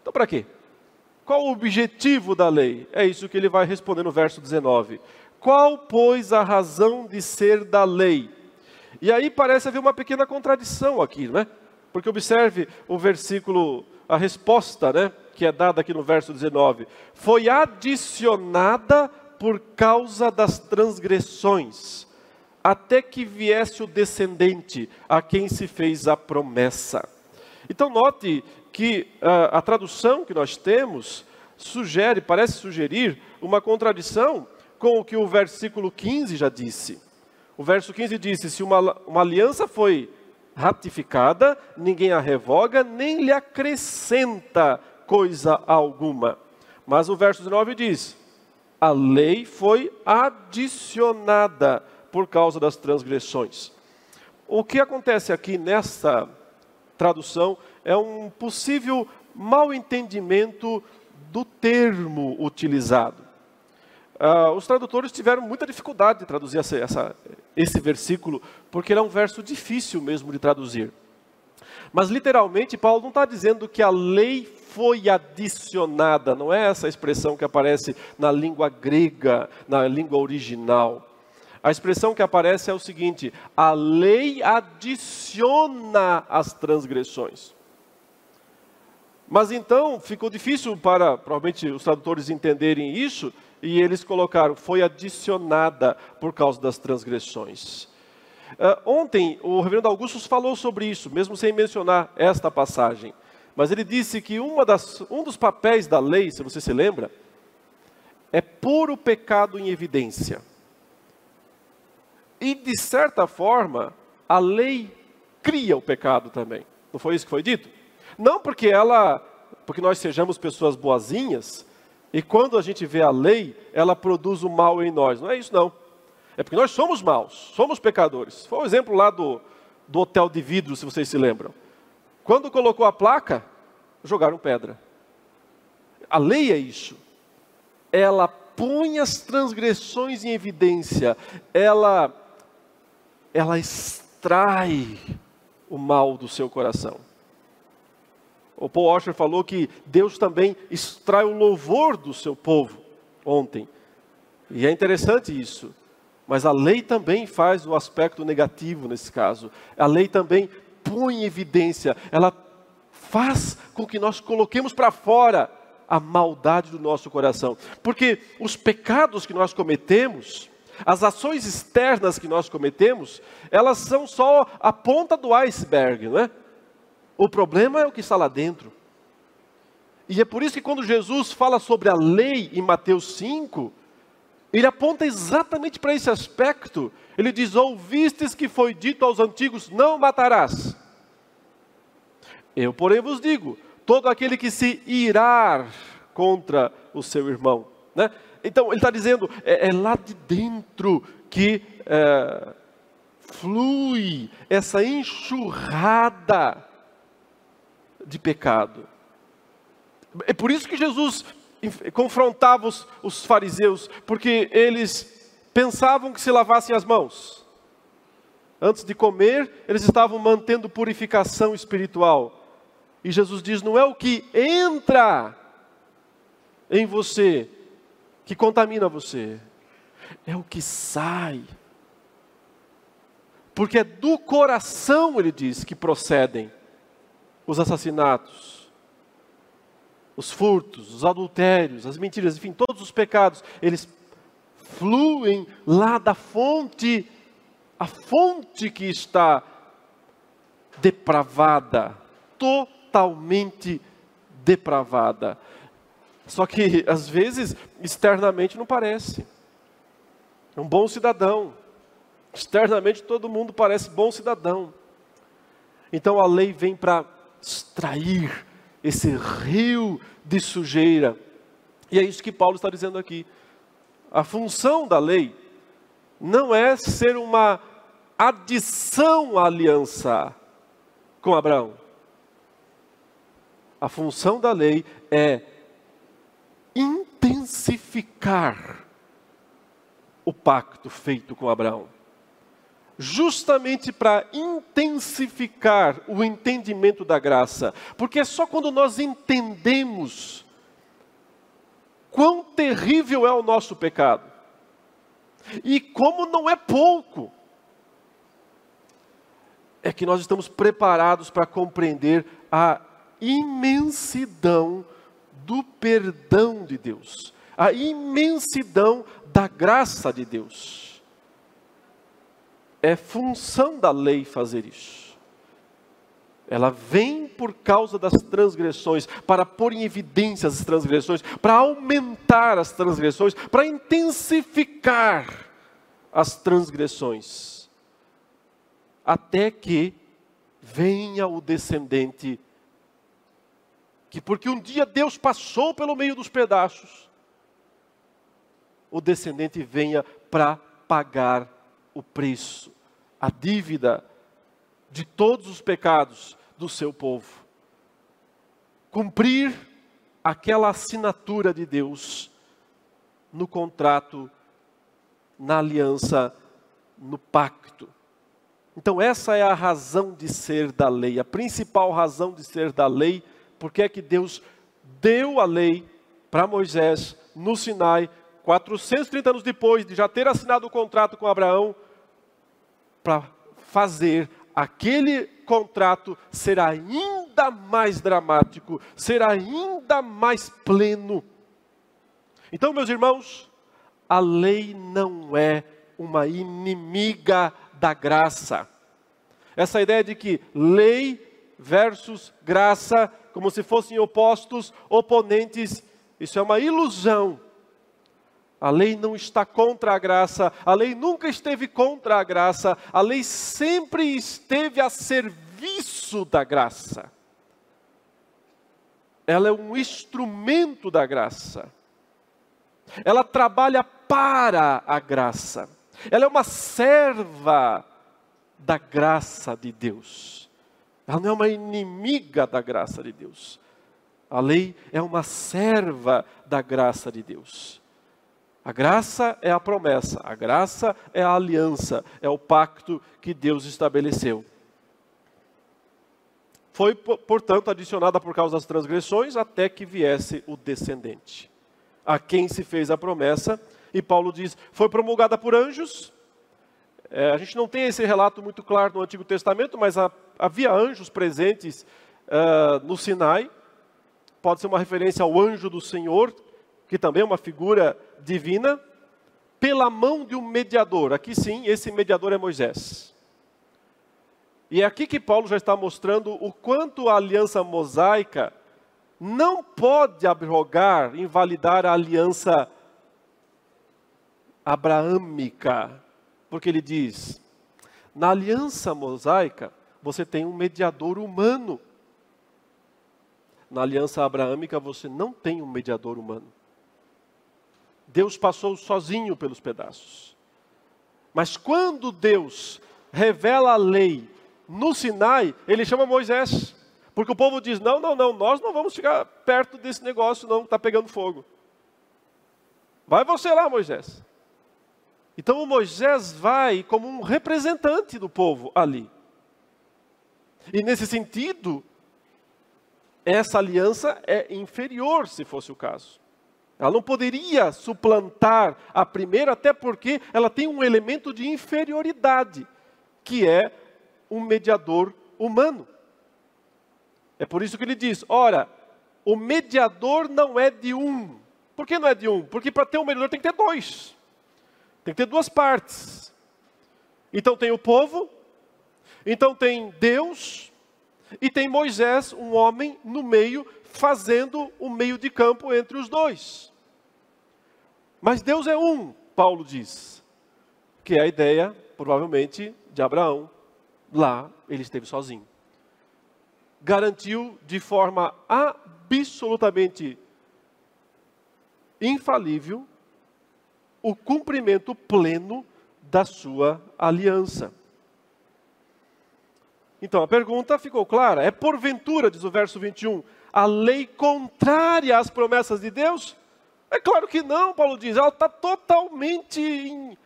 Então para quê? Qual o objetivo da lei? É isso que ele vai responder no verso 19. Qual, pois, a razão de ser da lei? E aí parece haver uma pequena contradição aqui, né? Porque observe o versículo, a resposta, né? que é dada aqui no verso 19, foi adicionada por causa das transgressões, até que viesse o descendente a quem se fez a promessa. Então, note que uh, a tradução que nós temos sugere, parece sugerir, uma contradição com o que o versículo 15 já disse. O verso 15 disse: Se uma, uma aliança foi ratificada, ninguém a revoga, nem lhe acrescenta coisa alguma. Mas o verso 19 diz: a lei foi adicionada por causa das transgressões. O que acontece aqui nessa tradução é um possível mal entendimento do termo utilizado. Uh, os tradutores tiveram muita dificuldade de traduzir essa, essa, esse versículo, porque ele é um verso difícil mesmo de traduzir. Mas literalmente, Paulo não está dizendo que a lei foi adicionada, não é essa expressão que aparece na língua grega, na língua original. A expressão que aparece é o seguinte: a lei adiciona as transgressões. Mas então ficou difícil para, provavelmente, os tradutores entenderem isso, e eles colocaram, foi adicionada por causa das transgressões. Uh, ontem, o reverendo Augustus falou sobre isso, mesmo sem mencionar esta passagem. Mas ele disse que das, um dos papéis da lei, se você se lembra, é pôr o pecado em evidência. E, de certa forma, a lei cria o pecado também. Não foi isso que foi dito? Não porque ela, porque nós sejamos pessoas boazinhas, e quando a gente vê a lei, ela produz o mal em nós. Não é isso não. É porque nós somos maus, somos pecadores. Foi o exemplo lá do, do hotel de vidro, se vocês se lembram. Quando colocou a placa, jogaram pedra. A lei é isso. Ela põe as transgressões em evidência, ela, ela extrai o mal do seu coração. O Paul Washer falou que Deus também extrai o louvor do seu povo ontem. E é interessante isso. Mas a lei também faz o aspecto negativo nesse caso. A lei também põe em evidência, ela faz com que nós coloquemos para fora a maldade do nosso coração. Porque os pecados que nós cometemos, as ações externas que nós cometemos, elas são só a ponta do iceberg, não é? O problema é o que está lá dentro. E é por isso que quando Jesus fala sobre a lei em Mateus 5, ele aponta exatamente para esse aspecto. Ele diz: Ouvistes que foi dito aos antigos: Não matarás. Eu, porém, vos digo: todo aquele que se irar contra o seu irmão. Né? Então, ele está dizendo: é, é, lá de dentro que é, flui essa enxurrada de pecado. É por isso que Jesus confrontava os, os fariseus, porque eles pensavam que se lavassem as mãos. Antes de comer, eles estavam mantendo purificação espiritual. E Jesus diz: não é o que entra em você que contamina você, é o que sai. Porque é do coração, ele diz, que procedem os assassinatos, os furtos, os adultérios, as mentiras, enfim, todos os pecados, eles fluem lá da fonte, a fonte que está depravada, totalmente depravada. Só que às vezes externamente não parece. É um bom cidadão. Externamente todo mundo parece bom cidadão. Então a lei vem para extrair esse rio de sujeira. E é isso que Paulo está dizendo aqui. A função da lei não é ser uma adição à aliança com Abraão. A função da lei é intensificar o pacto feito com Abraão justamente para intensificar o entendimento da graça, porque é só quando nós entendemos quão terrível é o nosso pecado e como não é pouco, é que nós estamos preparados para compreender a imensidão do perdão de Deus, a imensidão da graça de Deus é função da lei fazer isso. Ela vem por causa das transgressões, para pôr em evidência as transgressões, para aumentar as transgressões, para intensificar as transgressões, até que venha o descendente, que porque um dia Deus passou pelo meio dos pedaços, o descendente venha para pagar o preço a dívida de todos os pecados do seu povo. Cumprir aquela assinatura de Deus no contrato, na aliança, no pacto. Então, essa é a razão de ser da lei, a principal razão de ser da lei, porque é que Deus deu a lei para Moisés no Sinai, 430 anos depois de já ter assinado o contrato com Abraão, para fazer aquele contrato ser ainda mais dramático, ser ainda mais pleno. Então, meus irmãos, a lei não é uma inimiga da graça. Essa ideia de que lei versus graça, como se fossem opostos, oponentes, isso é uma ilusão. A lei não está contra a graça, a lei nunca esteve contra a graça, a lei sempre esteve a serviço da graça. Ela é um instrumento da graça. Ela trabalha para a graça. Ela é uma serva da graça de Deus. Ela não é uma inimiga da graça de Deus. A lei é uma serva da graça de Deus. A graça é a promessa, a graça é a aliança, é o pacto que Deus estabeleceu. Foi, portanto, adicionada por causa das transgressões até que viesse o descendente, a quem se fez a promessa. E Paulo diz: foi promulgada por anjos. É, a gente não tem esse relato muito claro no Antigo Testamento, mas a, havia anjos presentes uh, no Sinai. Pode ser uma referência ao anjo do Senhor, que também é uma figura divina, pela mão de um mediador. Aqui sim, esse mediador é Moisés. E é aqui que Paulo já está mostrando o quanto a aliança mosaica não pode abrogar, invalidar a aliança abraâmica, porque ele diz: na aliança mosaica você tem um mediador humano. Na aliança abraâmica você não tem um mediador humano. Deus passou sozinho pelos pedaços. Mas quando Deus revela a lei no Sinai, ele chama Moisés. Porque o povo diz: não, não, não, nós não vamos ficar perto desse negócio, não, está pegando fogo. Vai você lá, Moisés. Então o Moisés vai como um representante do povo ali. E nesse sentido, essa aliança é inferior, se fosse o caso. Ela não poderia suplantar a primeira, até porque ela tem um elemento de inferioridade, que é um mediador humano. É por isso que ele diz: ora, o mediador não é de um. Por que não é de um? Porque para ter um mediador tem que ter dois. Tem que ter duas partes. Então tem o povo, então tem Deus, e tem Moisés, um homem, no meio, fazendo o meio de campo entre os dois. Mas Deus é um, Paulo diz, que é a ideia, provavelmente, de Abraão. Lá ele esteve sozinho. Garantiu de forma absolutamente infalível o cumprimento pleno da sua aliança. Então a pergunta ficou clara: é porventura, diz o verso 21, a lei contrária às promessas de Deus? É claro que não, Paulo diz, ela está totalmente em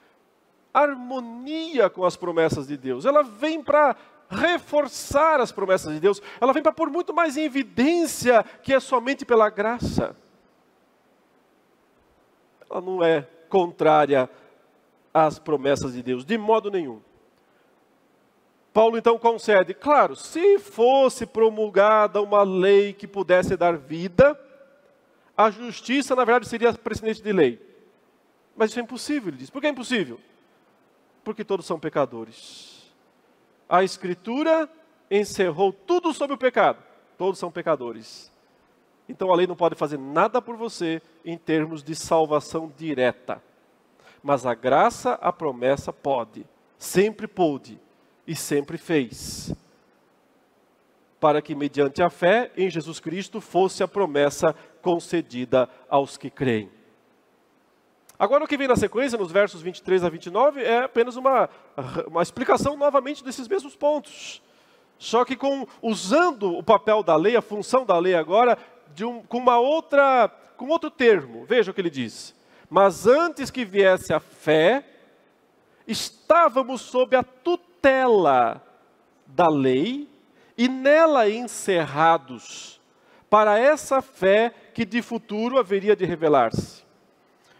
harmonia com as promessas de Deus. Ela vem para reforçar as promessas de Deus, ela vem para pôr muito mais em evidência que é somente pela graça. Ela não é contrária às promessas de Deus, de modo nenhum. Paulo então concede, claro, se fosse promulgada uma lei que pudesse dar vida, a justiça na verdade seria precedente de lei. Mas isso é impossível, ele diz. Por que é impossível? Porque todos são pecadores. A Escritura encerrou tudo sobre o pecado. Todos são pecadores. Então a lei não pode fazer nada por você em termos de salvação direta. Mas a graça, a promessa pode. Sempre pôde e sempre fez. Para que, mediante a fé em Jesus Cristo, fosse a promessa concedida aos que creem. Agora, o que vem na sequência, nos versos 23 a 29, é apenas uma, uma explicação novamente desses mesmos pontos. Só que com, usando o papel da lei, a função da lei agora, um, com uma outra, com outro termo. Veja o que ele diz. Mas antes que viesse a fé, estávamos sob a tutela tutela da lei e nela encerrados para essa fé que de futuro haveria de revelar-se.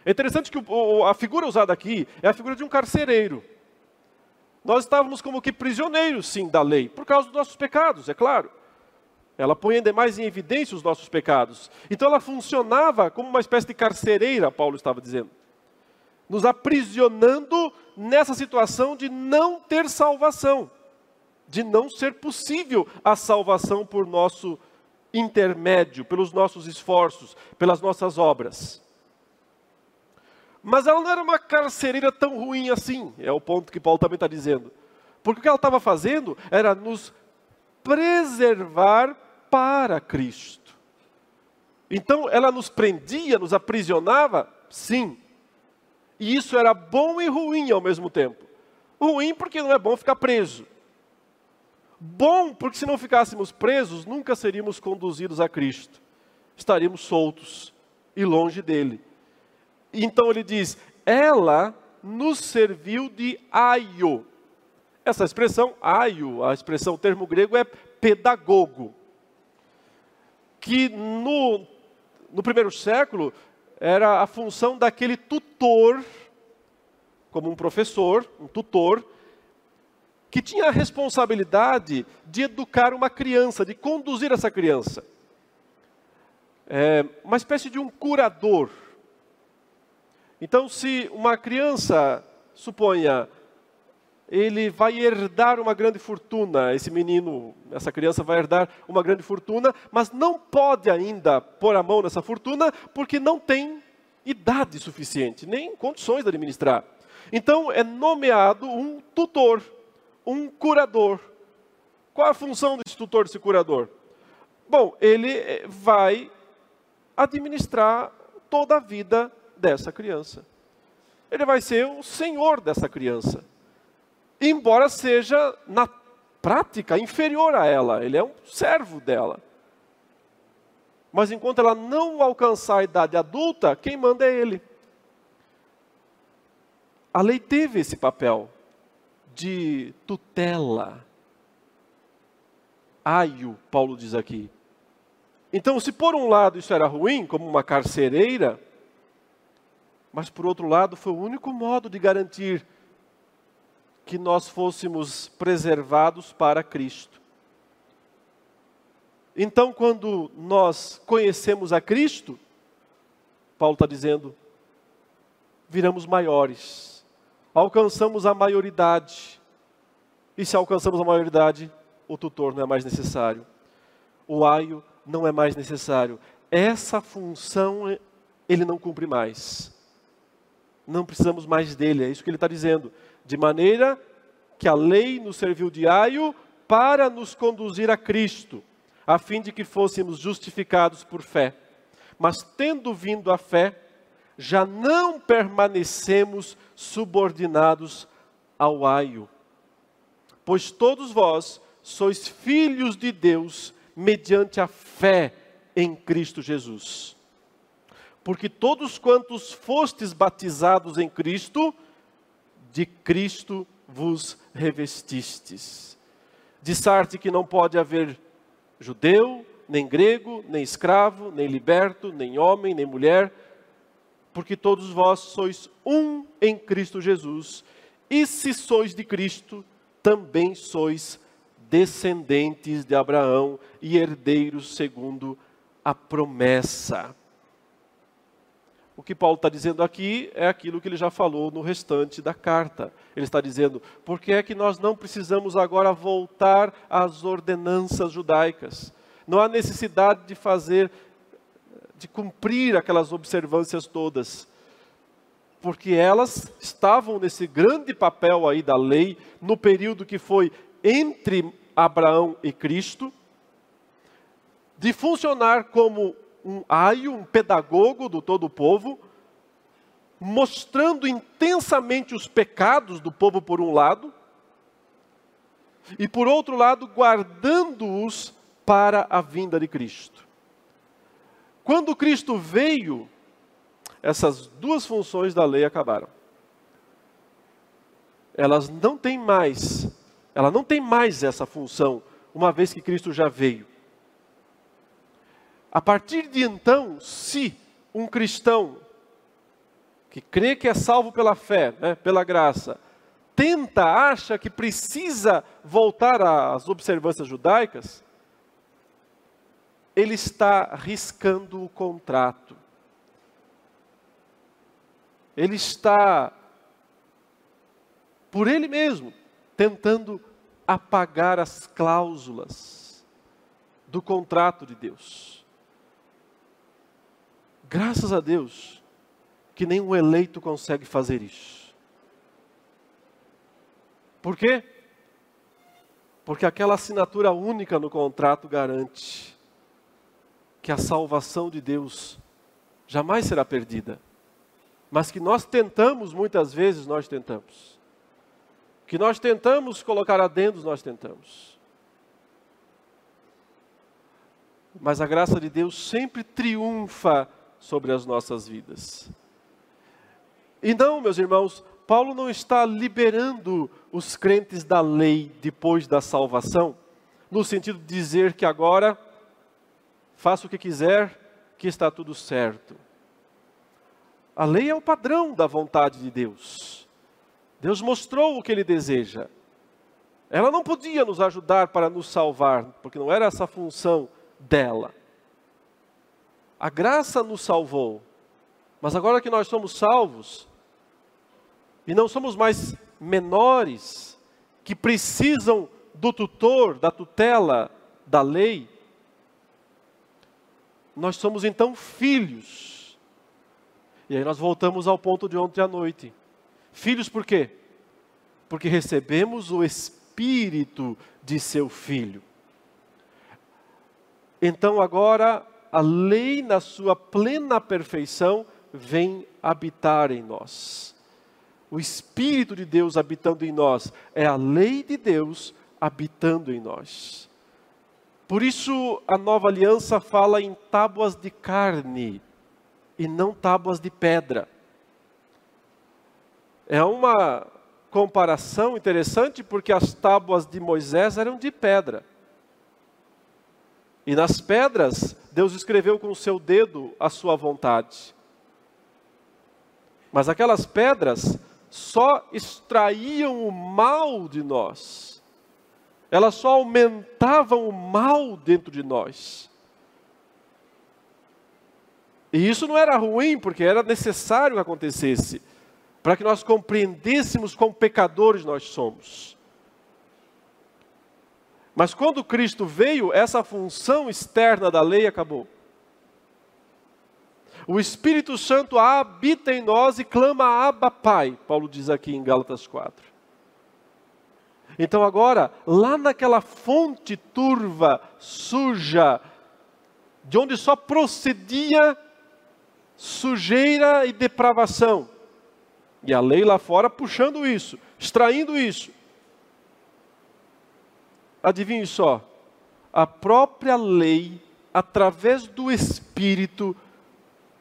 É interessante que a figura usada aqui é a figura de um carcereiro. Nós estávamos como que prisioneiros, sim, da lei, por causa dos nossos pecados, é claro. Ela põe ainda mais em evidência os nossos pecados. Então ela funcionava como uma espécie de carcereira, Paulo estava dizendo nos aprisionando nessa situação de não ter salvação, de não ser possível a salvação por nosso intermédio, pelos nossos esforços, pelas nossas obras. Mas ela não era uma carcereira tão ruim assim, é o ponto que Paulo também está dizendo. Porque o que ela estava fazendo era nos preservar para Cristo. Então ela nos prendia, nos aprisionava, sim, e isso era bom e ruim ao mesmo tempo. Ruim porque não é bom ficar preso. Bom porque se não ficássemos presos, nunca seríamos conduzidos a Cristo. Estaríamos soltos e longe dele. Então ele diz: ela nos serviu de aio. Essa expressão aio, a expressão termo grego é pedagogo, que no, no primeiro século era a função daquele tutor, como um professor, um tutor, que tinha a responsabilidade de educar uma criança, de conduzir essa criança. É uma espécie de um curador. Então, se uma criança, suponha, ele vai herdar uma grande fortuna, esse menino, essa criança vai herdar uma grande fortuna, mas não pode ainda pôr a mão nessa fortuna porque não tem idade suficiente, nem condições de administrar. Então é nomeado um tutor um curador. Qual a função desse tutor, desse curador? Bom, ele eh, vai administrar toda a vida dessa criança. Ele vai ser o senhor dessa criança. Embora seja, na prática, inferior a ela, ele é um servo dela. Mas enquanto ela não alcançar a idade adulta, quem manda é ele. A lei teve esse papel de tutela. Aio, Paulo diz aqui. Então, se por um lado isso era ruim, como uma carcereira, mas por outro lado foi o único modo de garantir que nós fôssemos preservados para Cristo. Então, quando nós conhecemos a Cristo, Paulo está dizendo, viramos maiores alcançamos a maioridade. E se alcançamos a maioridade, o tutor não é mais necessário. O aio não é mais necessário. Essa função ele não cumpre mais. Não precisamos mais dele, é isso que ele está dizendo. De maneira que a lei nos serviu de aio para nos conduzir a Cristo, a fim de que fôssemos justificados por fé. Mas tendo vindo a fé, já não permanecemos subordinados ao aio. Pois todos vós sois filhos de Deus mediante a fé em Cristo Jesus. Porque todos quantos fostes batizados em Cristo, de Cristo vos revestistes. De sorte que não pode haver judeu, nem grego, nem escravo, nem liberto, nem homem, nem mulher, porque todos vós sois um em Cristo Jesus, e se sois de Cristo, também sois descendentes de Abraão e herdeiros segundo a promessa. O que Paulo está dizendo aqui é aquilo que ele já falou no restante da carta. Ele está dizendo, por que é que nós não precisamos agora voltar às ordenanças judaicas? Não há necessidade de fazer de cumprir aquelas observâncias todas. Porque elas estavam nesse grande papel aí da lei, no período que foi entre Abraão e Cristo, de funcionar como um aio, um pedagogo do todo o povo, mostrando intensamente os pecados do povo por um lado, e por outro lado, guardando-os para a vinda de Cristo. Quando Cristo veio, essas duas funções da lei acabaram. Elas não têm mais, ela não tem mais essa função, uma vez que Cristo já veio. A partir de então, se um cristão que crê que é salvo pela fé, né, pela graça, tenta, acha que precisa voltar às observâncias judaicas, ele está riscando o contrato. Ele está, por ele mesmo, tentando apagar as cláusulas do contrato de Deus. Graças a Deus que nenhum eleito consegue fazer isso. Por quê? Porque aquela assinatura única no contrato garante que a salvação de Deus jamais será perdida, mas que nós tentamos, muitas vezes nós tentamos, que nós tentamos colocar adendos, nós tentamos. Mas a graça de Deus sempre triunfa sobre as nossas vidas. E não, meus irmãos, Paulo não está liberando os crentes da lei depois da salvação, no sentido de dizer que agora faça o que quiser, que está tudo certo. A lei é o padrão da vontade de Deus. Deus mostrou o que ele deseja. Ela não podia nos ajudar para nos salvar, porque não era essa a função dela. A graça nos salvou. Mas agora que nós somos salvos, e não somos mais menores que precisam do tutor, da tutela, da lei, nós somos então filhos. E aí nós voltamos ao ponto de ontem à noite. Filhos por quê? Porque recebemos o espírito de seu filho. Então agora a lei na sua plena perfeição vem habitar em nós. O espírito de Deus habitando em nós é a lei de Deus habitando em nós. Por isso a nova aliança fala em tábuas de carne e não tábuas de pedra. É uma comparação interessante porque as tábuas de Moisés eram de pedra. E nas pedras, Deus escreveu com o seu dedo a sua vontade. Mas aquelas pedras só extraíam o mal de nós. Elas só aumentavam o mal dentro de nós. E isso não era ruim, porque era necessário que acontecesse para que nós compreendêssemos quão pecadores nós somos. Mas quando Cristo veio, essa função externa da lei acabou. O Espírito Santo habita em nós e clama Abba Pai, Paulo diz aqui em Gálatas 4. Então agora, lá naquela fonte turva, suja, de onde só procedia sujeira e depravação, e a lei lá fora puxando isso, extraindo isso. Adivinhe só, a própria lei, através do Espírito,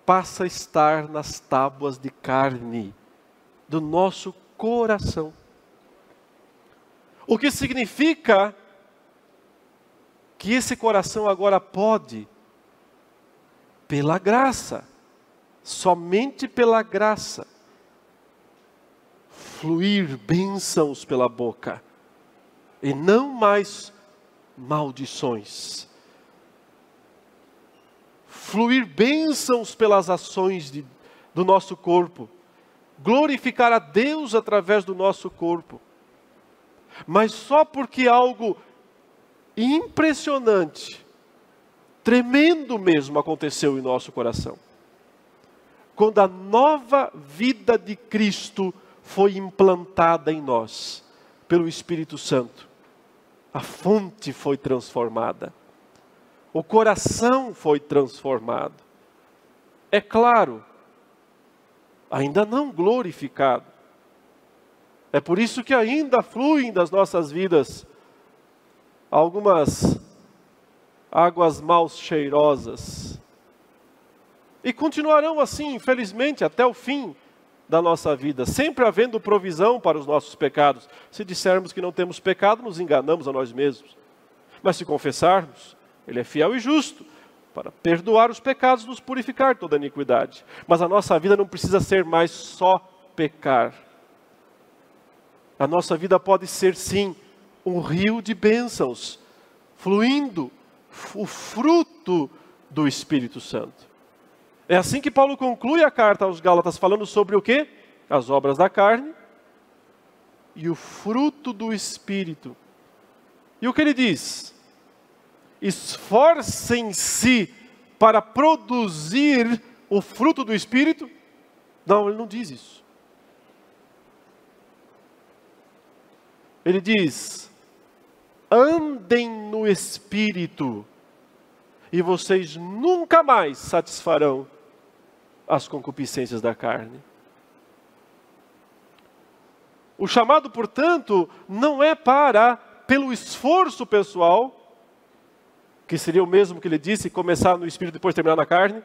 passa a estar nas tábuas de carne do nosso coração. O que significa que esse coração agora pode, pela graça, somente pela graça, fluir bênçãos pela boca e não mais maldições. Fluir bênçãos pelas ações de, do nosso corpo, glorificar a Deus através do nosso corpo, mas só porque algo impressionante, tremendo mesmo aconteceu em nosso coração. Quando a nova vida de Cristo foi implantada em nós pelo Espírito Santo. A fonte foi transformada. O coração foi transformado. É claro, ainda não glorificado. É por isso que ainda fluem das nossas vidas algumas águas mal cheirosas. E continuarão assim, infelizmente, até o fim da nossa vida, sempre havendo provisão para os nossos pecados. Se dissermos que não temos pecado, nos enganamos a nós mesmos. Mas se confessarmos, Ele é fiel e justo para perdoar os pecados, nos purificar toda iniquidade. Mas a nossa vida não precisa ser mais só pecar. A nossa vida pode ser sim um rio de bênçãos, fluindo o fruto do Espírito Santo. É assim que Paulo conclui a carta aos Gálatas, falando sobre o que? As obras da carne e o fruto do Espírito. E o que ele diz? Esforcem-se para produzir o fruto do Espírito? Não, ele não diz isso. Ele diz: andem no Espírito, e vocês nunca mais satisfarão as concupiscências da carne. O chamado, portanto, não é para, pelo esforço pessoal, que seria o mesmo que ele disse, começar no espírito e depois terminar na carne.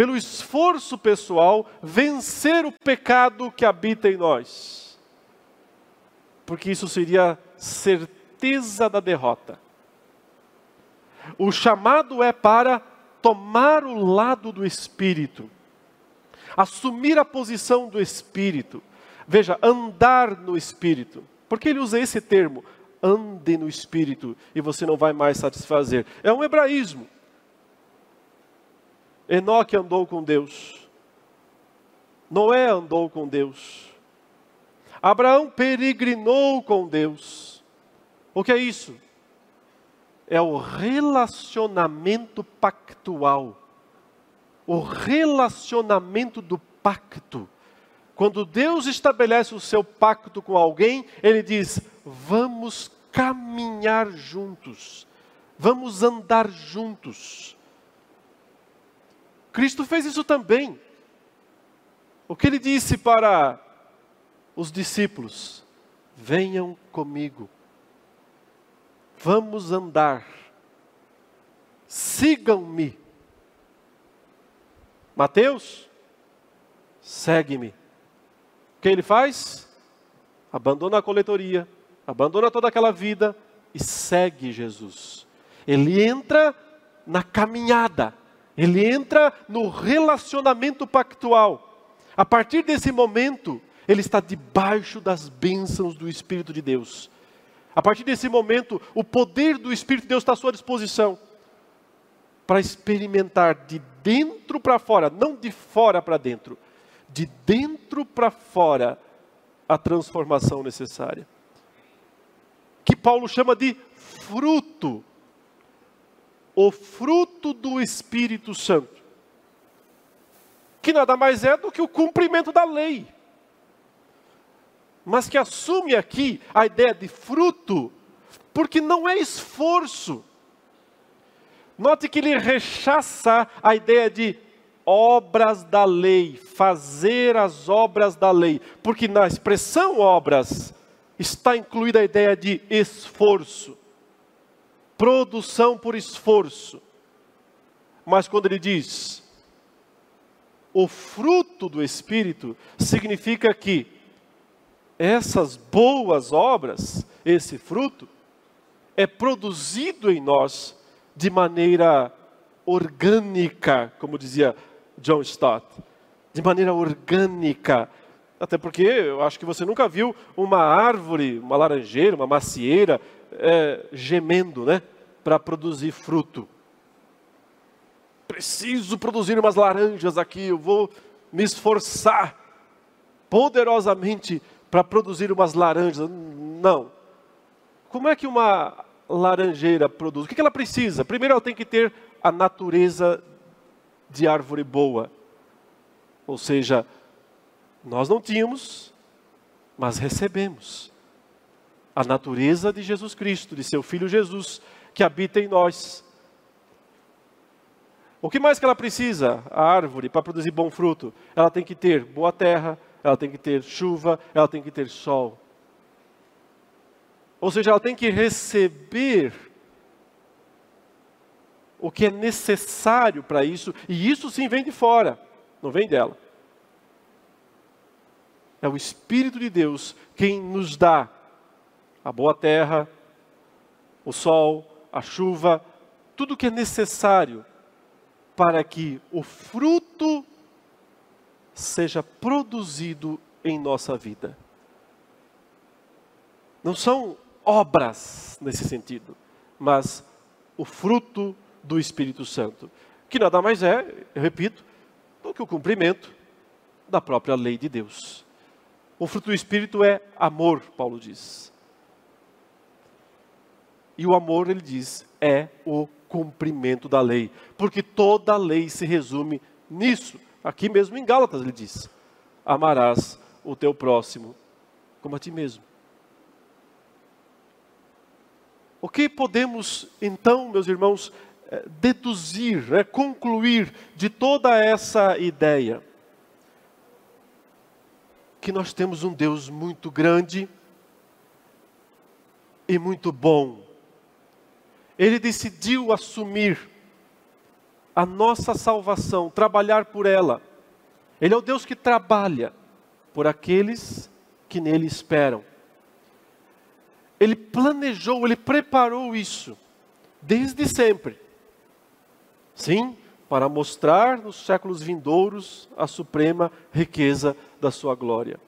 pelo esforço pessoal, vencer o pecado que habita em nós. Porque isso seria certeza da derrota. O chamado é para tomar o lado do Espírito, assumir a posição do Espírito. Veja, andar no Espírito. Por que ele usa esse termo? Ande no Espírito e você não vai mais satisfazer. É um hebraísmo. Enoque andou com Deus. Noé andou com Deus. Abraão peregrinou com Deus. O que é isso? É o relacionamento pactual. O relacionamento do pacto. Quando Deus estabelece o seu pacto com alguém, ele diz: vamos caminhar juntos, vamos andar juntos. Cristo fez isso também. O que ele disse para os discípulos: Venham comigo, vamos andar, sigam-me. Mateus, segue-me. O que ele faz? Abandona a coletoria, abandona toda aquela vida e segue Jesus. Ele entra na caminhada, ele entra no relacionamento pactual. A partir desse momento, ele está debaixo das bênçãos do Espírito de Deus. A partir desse momento, o poder do Espírito de Deus está à sua disposição para experimentar de dentro para fora, não de fora para dentro, de dentro para fora a transformação necessária. Que Paulo chama de fruto o fruto do Espírito Santo, que nada mais é do que o cumprimento da lei, mas que assume aqui a ideia de fruto, porque não é esforço. Note que ele rechaça a ideia de obras da lei, fazer as obras da lei, porque na expressão obras está incluída a ideia de esforço produção por esforço. Mas quando ele diz o fruto do Espírito, significa que essas boas obras, esse fruto, é produzido em nós de maneira orgânica, como dizia John Stott, de maneira orgânica. Até porque eu acho que você nunca viu uma árvore, uma laranjeira, uma macieira, é, gemendo, né? Para produzir fruto. Preciso produzir umas laranjas aqui, eu vou me esforçar poderosamente para produzir umas laranjas. Não. Como é que uma laranjeira produz? O que ela precisa? Primeiro, ela tem que ter a natureza de árvore boa. Ou seja, nós não tínhamos, mas recebemos a natureza de Jesus Cristo, de seu Filho Jesus, que habita em nós. O que mais que ela precisa, a árvore, para produzir bom fruto? Ela tem que ter boa terra, ela tem que ter chuva, ela tem que ter sol. Ou seja, ela tem que receber o que é necessário para isso, e isso sim vem de fora, não vem dela. É o Espírito de Deus quem nos dá a boa terra, o sol, a chuva, tudo que é necessário para que o fruto seja produzido em nossa vida. Não são obras nesse sentido, mas o fruto do Espírito Santo, que nada mais é, eu repito, do que o cumprimento da própria lei de Deus. O fruto do Espírito é amor, Paulo diz. E o amor, ele diz, é o cumprimento da lei, porque toda a lei se resume nisso. Aqui mesmo em Gálatas ele diz: Amarás o teu próximo como a ti mesmo. O que podemos então, meus irmãos, eh, deduzir, né, concluir de toda essa ideia? Que nós temos um Deus muito grande e muito bom ele decidiu assumir a nossa salvação, trabalhar por ela. Ele é o Deus que trabalha por aqueles que nele esperam. Ele planejou, ele preparou isso desde sempre. Sim, para mostrar nos séculos vindouros a suprema riqueza da sua glória.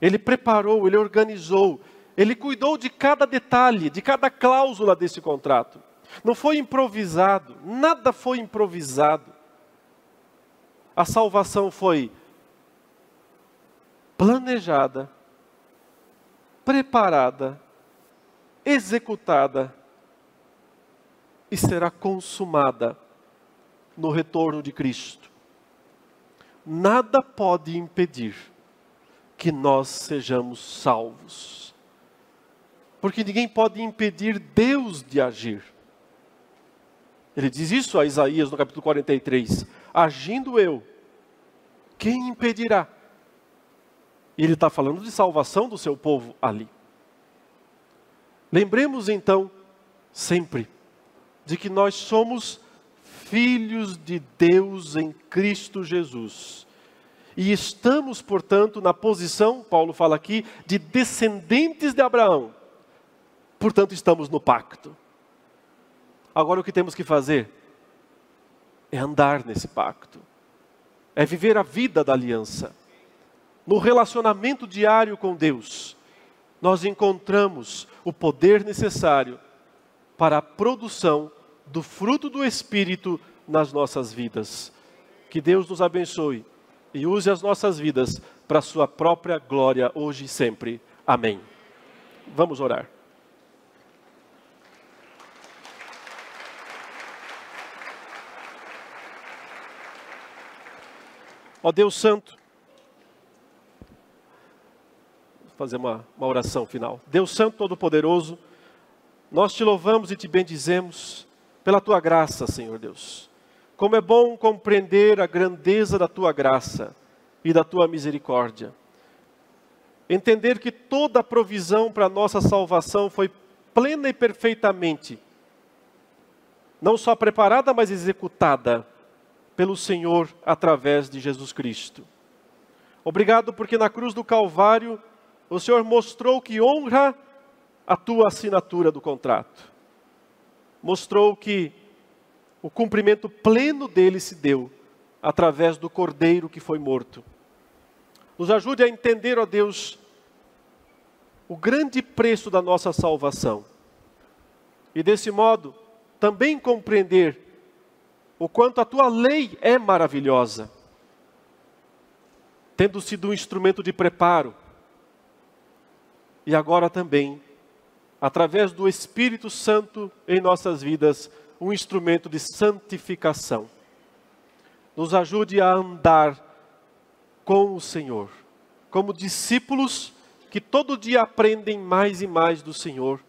Ele preparou, ele organizou, ele cuidou de cada detalhe, de cada cláusula desse contrato. Não foi improvisado, nada foi improvisado. A salvação foi planejada, preparada, executada e será consumada no retorno de Cristo. Nada pode impedir que nós sejamos salvos. Porque ninguém pode impedir Deus de agir. Ele diz isso a Isaías no capítulo 43: Agindo eu, quem impedirá? E ele está falando de salvação do seu povo ali. Lembremos então, sempre, de que nós somos filhos de Deus em Cristo Jesus. E estamos, portanto, na posição, Paulo fala aqui, de descendentes de Abraão. Portanto, estamos no pacto. Agora, o que temos que fazer é andar nesse pacto, é viver a vida da aliança. No relacionamento diário com Deus, nós encontramos o poder necessário para a produção do fruto do Espírito nas nossas vidas. Que Deus nos abençoe e use as nossas vidas para a sua própria glória hoje e sempre. Amém. Vamos orar. Ó Deus Santo, vou fazer uma, uma oração final. Deus Santo Todo-Poderoso, nós te louvamos e te bendizemos pela tua graça, Senhor Deus. Como é bom compreender a grandeza da tua graça e da tua misericórdia. Entender que toda a provisão para a nossa salvação foi plena e perfeitamente, não só preparada, mas executada pelo Senhor através de Jesus Cristo. Obrigado porque na cruz do Calvário o Senhor mostrou que honra a tua assinatura do contrato. Mostrou que o cumprimento pleno dele se deu através do cordeiro que foi morto. Nos ajude a entender, ó Deus, o grande preço da nossa salvação. E desse modo, também compreender o quanto a tua lei é maravilhosa, tendo sido um instrumento de preparo, e agora também, através do Espírito Santo em nossas vidas, um instrumento de santificação. Nos ajude a andar com o Senhor, como discípulos que todo dia aprendem mais e mais do Senhor,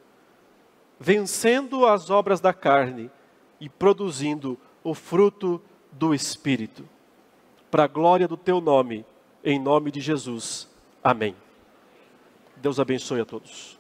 vencendo as obras da carne e produzindo o fruto do Espírito. Para a glória do teu nome, em nome de Jesus. Amém. Deus abençoe a todos.